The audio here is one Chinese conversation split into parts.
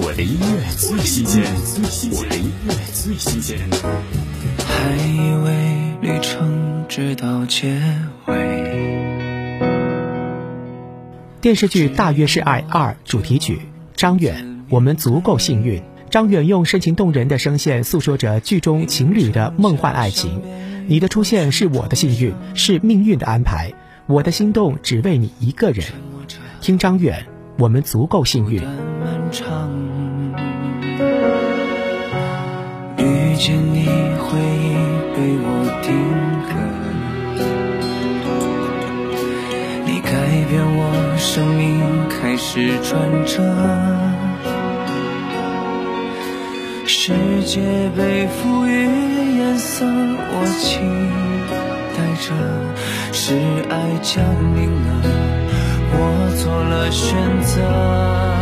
我的音乐最新鲜，我的音乐最新鲜。还以为旅程直到结尾。电视剧《大约是爱二》主题曲，张远，我们足够幸运。张远用深情动人的声线诉说着剧中情侣的梦幻爱情。你的出现是我的幸运，是命运的安排。我的心动只为你一个人。听张远，我们足够幸运。是转折。世界被赋予颜色，我期待着，是爱降临了，我做了选择。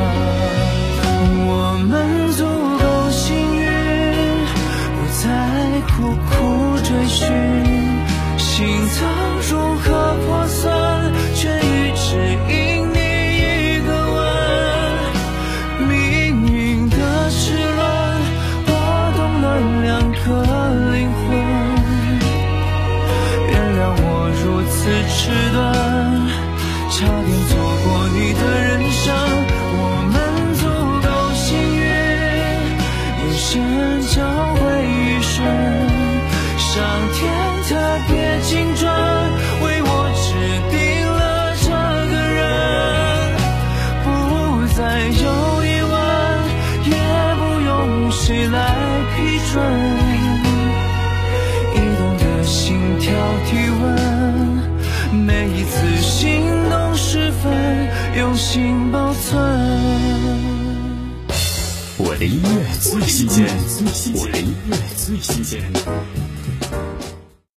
差点错过你的人生。我们足够幸运，眼神交汇一瞬，上天特别精准，为我指定了这个人，不再有疑问，也不用谁来批准。心保存。我的音乐最新鲜，我的音乐最新鲜。